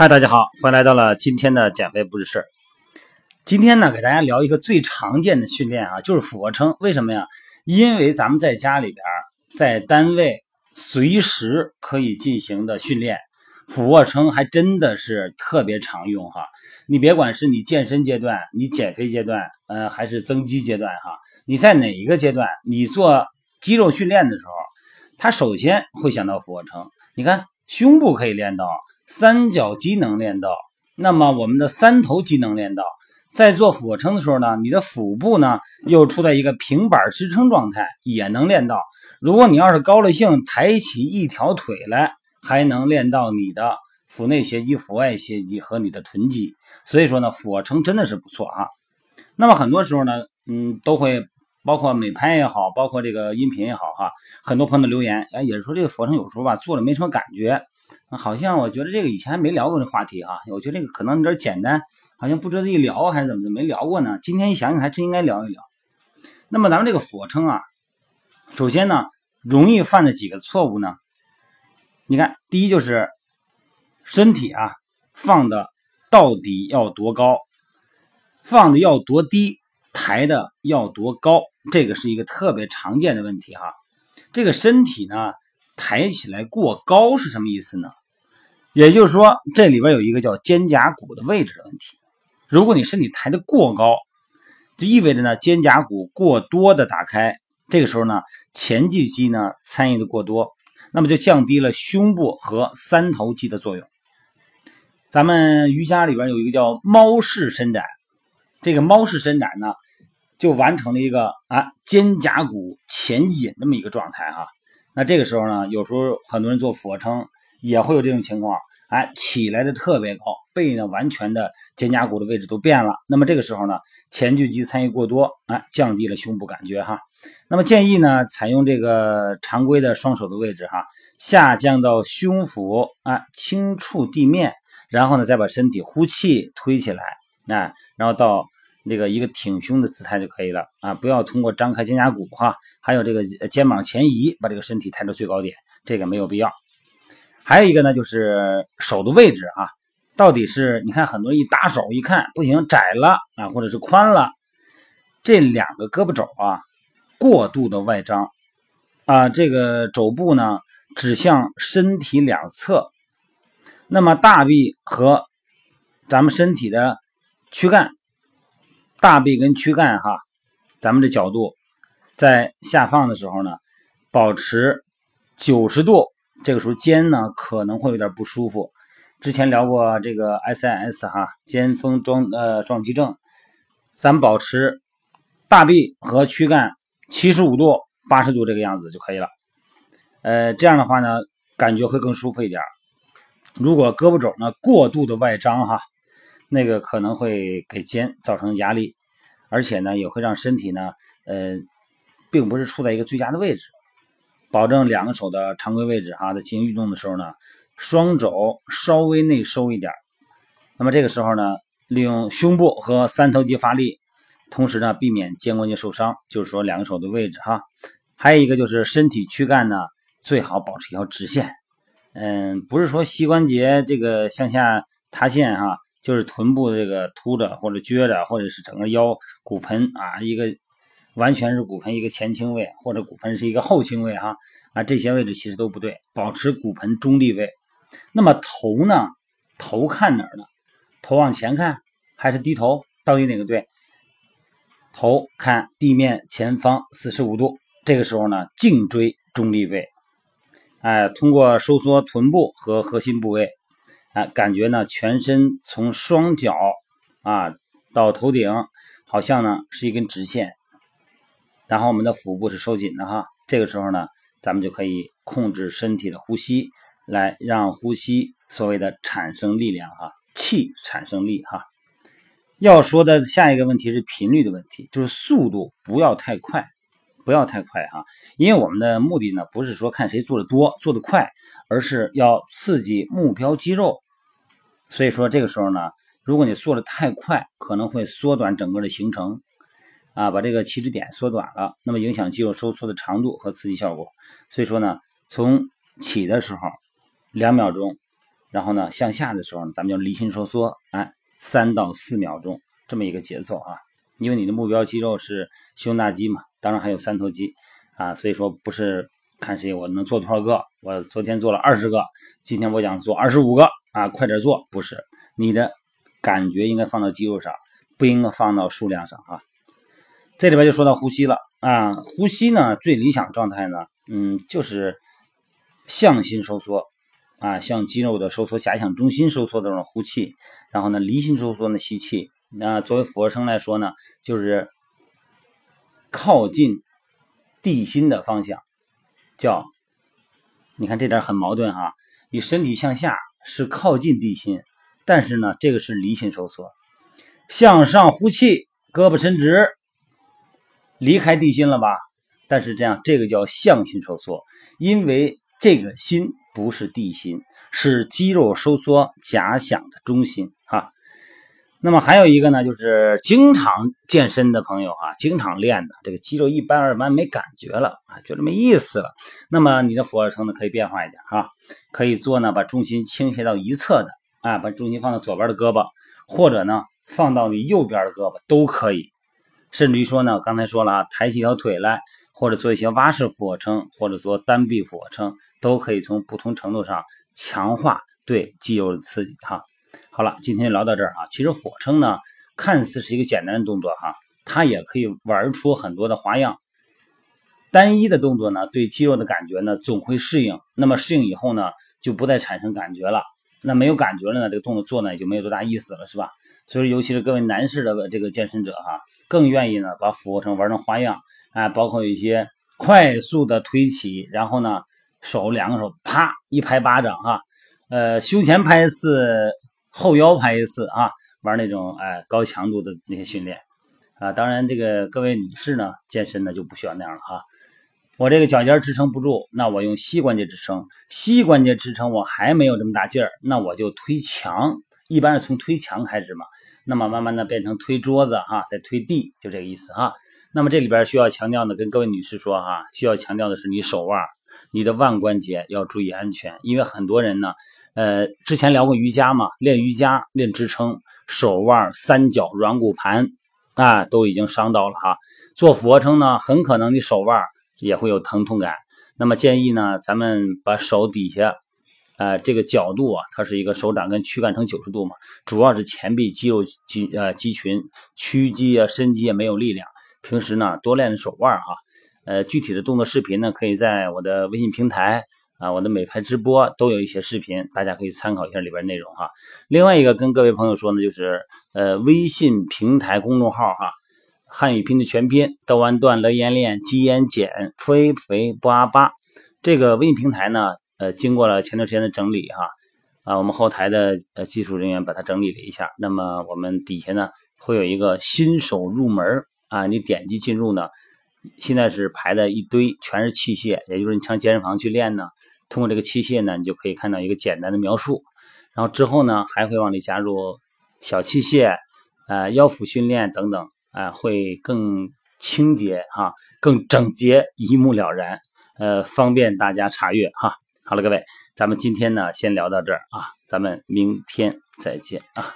嗨，大家好，欢迎来到了今天的减肥不是事儿。今天呢，给大家聊一个最常见的训练啊，就是俯卧撑。为什么呀？因为咱们在家里边，在单位随时可以进行的训练，俯卧撑还真的是特别常用哈。你别管是你健身阶段、你减肥阶段，呃，还是增肌阶段哈，你在哪一个阶段，你做肌肉训练的时候，他首先会想到俯卧撑。你看，胸部可以练到。三角肌能练到，那么我们的三头肌能练到，在做俯卧撑的时候呢，你的腹部呢又处在一个平板支撑状态，也能练到。如果你要是高了兴，抬起一条腿来，还能练到你的腹内斜肌、腹外斜肌和你的臀肌。所以说呢，俯卧撑真的是不错啊。那么很多时候呢，嗯，都会包括美拍也好，包括这个音频也好哈，很多朋友留言，哎，也是说这个俯卧撑有时候吧做了没什么感觉。好像我觉得这个以前还没聊过这话题哈，我觉得这个可能有点简单，好像不值得一聊还是怎么的没聊过呢？今天一想想还真应该聊一聊。那么咱们这个俯卧撑啊，首先呢，容易犯的几个错误呢？你看，第一就是身体啊放的到底要多高，放的要多低，抬的要多高，这个是一个特别常见的问题哈。这个身体呢抬起来过高是什么意思呢？也就是说，这里边有一个叫肩胛骨的位置的问题。如果你身体抬得过高，就意味着呢肩胛骨过多的打开，这个时候呢前锯肌呢参与的过多，那么就降低了胸部和三头肌的作用。咱们瑜伽里边有一个叫猫式伸展，这个猫式伸展呢就完成了一个啊肩胛骨前引这么一个状态哈。那这个时候呢，有时候很多人做俯卧撑。也会有这种情况，哎，起来的特别高，背呢完全的肩胛骨的位置都变了。那么这个时候呢，前锯肌参与过多，哎，降低了胸部感觉哈。那么建议呢，采用这个常规的双手的位置哈，下降到胸腹啊，轻触地面，然后呢，再把身体呼气推起来，啊，然后到那个一个挺胸的姿态就可以了啊，不要通过张开肩胛骨哈，还有这个肩膀前移，把这个身体抬到最高点，这个没有必要。还有一个呢，就是手的位置啊，到底是你看很多人一搭手一看不行，窄了啊，或者是宽了，这两个胳膊肘啊过度的外张啊，这个肘部呢指向身体两侧，那么大臂和咱们身体的躯干，大臂跟躯干哈，咱们的角度在下放的时候呢，保持九十度。这个时候肩呢可能会有点不舒服。之前聊过这个 SIS 哈，肩峰撞呃撞击症，咱们保持大臂和躯干七十五度、八十度这个样子就可以了。呃，这样的话呢，感觉会更舒服一点。如果胳膊肘呢过度的外张哈，那个可能会给肩造成压力，而且呢也会让身体呢呃，并不是处在一个最佳的位置。保证两个手的常规位置哈，在进行运动的时候呢，双肘稍微内收一点。那么这个时候呢，利用胸部和三头肌发力，同时呢，避免肩关节受伤。就是说两个手的位置哈。还有一个就是身体躯干呢，最好保持一条直线。嗯，不是说膝关节这个向下塌陷哈，就是臀部这个凸着或者撅着，或者是整个腰骨盆啊一个。完全是骨盆一个前倾位，或者骨盆是一个后倾位，哈啊，这些位置其实都不对，保持骨盆中立位。那么头呢？头看哪儿呢？头往前看还是低头？到底哪个对？头看地面前方四十五度，这个时候呢，颈椎中立位。哎，通过收缩臀部和核心部位，哎，感觉呢，全身从双脚啊到头顶，好像呢是一根直线。然后我们的腹部是收紧的哈，这个时候呢，咱们就可以控制身体的呼吸，来让呼吸所谓的产生力量哈，气产生力哈。要说的下一个问题是频率的问题，就是速度不要太快，不要太快哈，因为我们的目的呢不是说看谁做的多做的快，而是要刺激目标肌肉。所以说这个时候呢，如果你做的太快，可能会缩短整个的行程。啊，把这个起止点缩短了，那么影响肌肉收缩的长度和刺激效果。所以说呢，从起的时候两秒钟然后呢向下的时候呢，咱们叫离心收缩，哎，三到四秒钟这么一个节奏啊。因为你的目标肌肉是胸大肌嘛，当然还有三头肌啊，所以说不是看谁我能做多少个，我昨天做了二十个，今天我想做二十五个啊，快点做，不是你的感觉应该放到肌肉上，不应该放到数量上啊。这里边就说到呼吸了啊，呼吸呢最理想状态呢，嗯，就是向心收缩啊，向肌肉的收缩狭向中心收缩的这种呼气，然后呢离心收缩呢吸气。那作为俯卧撑来说呢，就是靠近地心的方向，叫你看这点很矛盾哈。你身体向下是靠近地心，但是呢，这个是离心收缩，向上呼气，胳膊伸直，离开地心了吧？但是这样，这个叫向心收缩，因为这个心不是地心，是肌肉收缩假想的中心啊。那么还有一个呢，就是经常健身的朋友啊，经常练的这个肌肉一般二般没感觉了啊，觉得没意思了。那么你的俯卧撑呢，可以变化一点啊，可以做呢，把重心倾斜到一侧的啊，把重心放到左边的胳膊，或者呢放到你右边的胳膊都可以。甚至于说呢，刚才说了啊，抬起一条腿来，或者做一些蛙式俯卧撑，或者做单臂俯卧撑，都可以从不同程度上强化对肌肉的刺激哈。好了，今天就聊到这儿啊。其实俯卧撑呢，看似是一个简单的动作哈，它也可以玩出很多的花样。单一的动作呢，对肌肉的感觉呢，总会适应。那么适应以后呢，就不再产生感觉了。那没有感觉了呢，这个动作做呢，也就没有多大意思了，是吧？所以，尤其是各位男士的这个健身者哈，更愿意呢把俯卧撑玩成花样啊，包括一些快速的推起，然后呢，手两个手啪一拍巴掌哈，呃，胸前拍一次。后腰拍一次啊，玩那种哎高强度的那些训练啊，当然这个各位女士呢健身呢就不需要那样了哈。我这个脚尖支撑不住，那我用膝关节支撑，膝关节支撑我还没有这么大劲儿，那我就推墙，一般是从推墙开始嘛，那么慢慢的变成推桌子哈，再推地，就这个意思哈。那么这里边需要强调的，跟各位女士说哈，需要强调的是你手腕、你的腕关节要注意安全，因为很多人呢。呃，之前聊过瑜伽嘛，练瑜伽练支撑，手腕、三角、软骨盘啊，都已经伤到了哈。做俯卧撑呢，很可能你手腕也会有疼痛感。那么建议呢，咱们把手底下，呃，这个角度啊，它是一个手掌跟躯干成九十度嘛，主要是前臂肌肉肌呃肌群，屈肌啊、伸肌也没有力量。平时呢，多练手腕哈。呃，具体的动作视频呢，可以在我的微信平台。啊，我的美拍直播都有一些视频，大家可以参考一下里边内容哈。另外一个跟各位朋友说呢，就是呃微信平台公众号哈，汉语拼的全拼，道完段乐言练鸡言简肥肥八八。这个微信平台呢，呃，经过了前段时间的整理哈，啊，我们后台的呃技术人员把它整理了一下。那么我们底下呢会有一个新手入门啊，你点击进入呢，现在是排的一堆全是器械，也就是你上健身房去练呢。通过这个器械呢，你就可以看到一个简单的描述，然后之后呢，还会往里加入小器械，呃，腰腹训练等等，啊，会更清洁哈，更整洁，一目了然，呃，方便大家查阅哈。好了，各位，咱们今天呢，先聊到这儿啊，咱们明天再见啊。